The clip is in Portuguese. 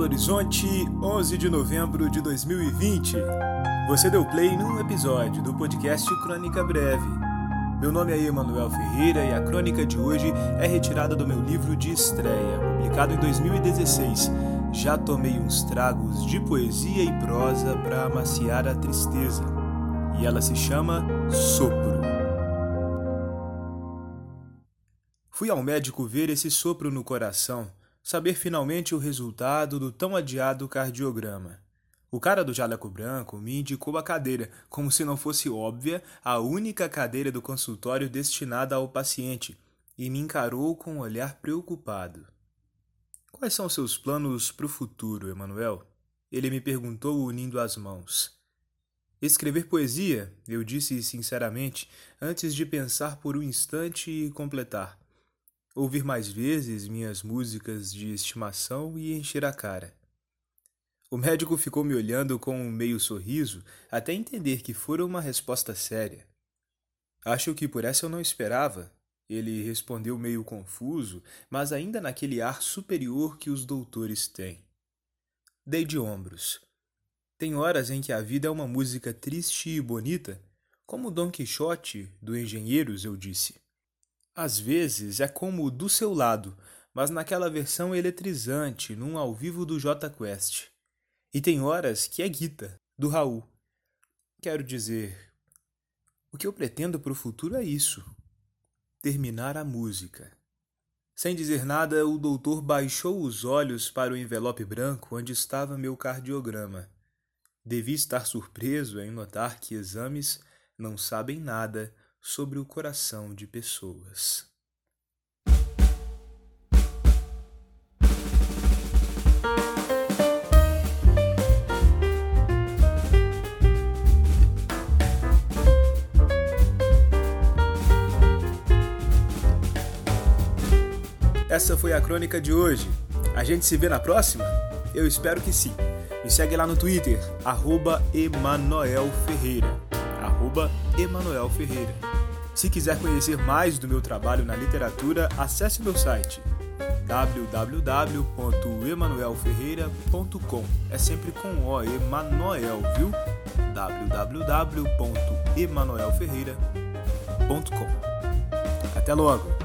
Horizonte, 11 de novembro de 2020. Você deu play num episódio do podcast Crônica Breve. Meu nome é Emanuel Ferreira e a crônica de hoje é retirada do meu livro de estreia, publicado em 2016. Já tomei uns tragos de poesia e prosa para amaciar a tristeza. E ela se chama Sopro. Fui ao médico ver esse sopro no coração saber finalmente o resultado do tão adiado cardiograma. O cara do jaleco branco me indicou a cadeira, como se não fosse óbvia a única cadeira do consultório destinada ao paciente, e me encarou com um olhar preocupado. Quais são seus planos para o futuro, Emanuel? Ele me perguntou unindo as mãos. Escrever poesia, eu disse sinceramente, antes de pensar por um instante e completar ouvir mais vezes minhas músicas de estimação e encher a cara. O médico ficou me olhando com um meio sorriso até entender que fora uma resposta séria. Acho que por essa eu não esperava. Ele respondeu meio confuso, mas ainda naquele ar superior que os doutores têm. Dei de ombros. Tem horas em que a vida é uma música triste e bonita, como Dom Quixote, do Engenheiros, eu disse. Às vezes é como Do Seu Lado, mas naquela versão eletrizante, num ao vivo do J Quest. E tem horas que é Guita, do Raul. Quero dizer, o que eu pretendo para o futuro é isso: terminar a música. Sem dizer nada, o doutor baixou os olhos para o envelope branco onde estava meu cardiograma. Devi estar surpreso em notar que exames não sabem nada sobre o coração de pessoas. Essa foi a crônica de hoje. A gente se vê na próxima? Eu espero que sim. Me segue lá no Twitter, arroba Emanuel Ferreira. Arroba Emanuel Ferreira. Se quiser conhecer mais do meu trabalho na literatura, acesse meu site www.emanuelferreira.com. É sempre com O, Emanuel, viu? www.emanuelferreira.com. Até logo!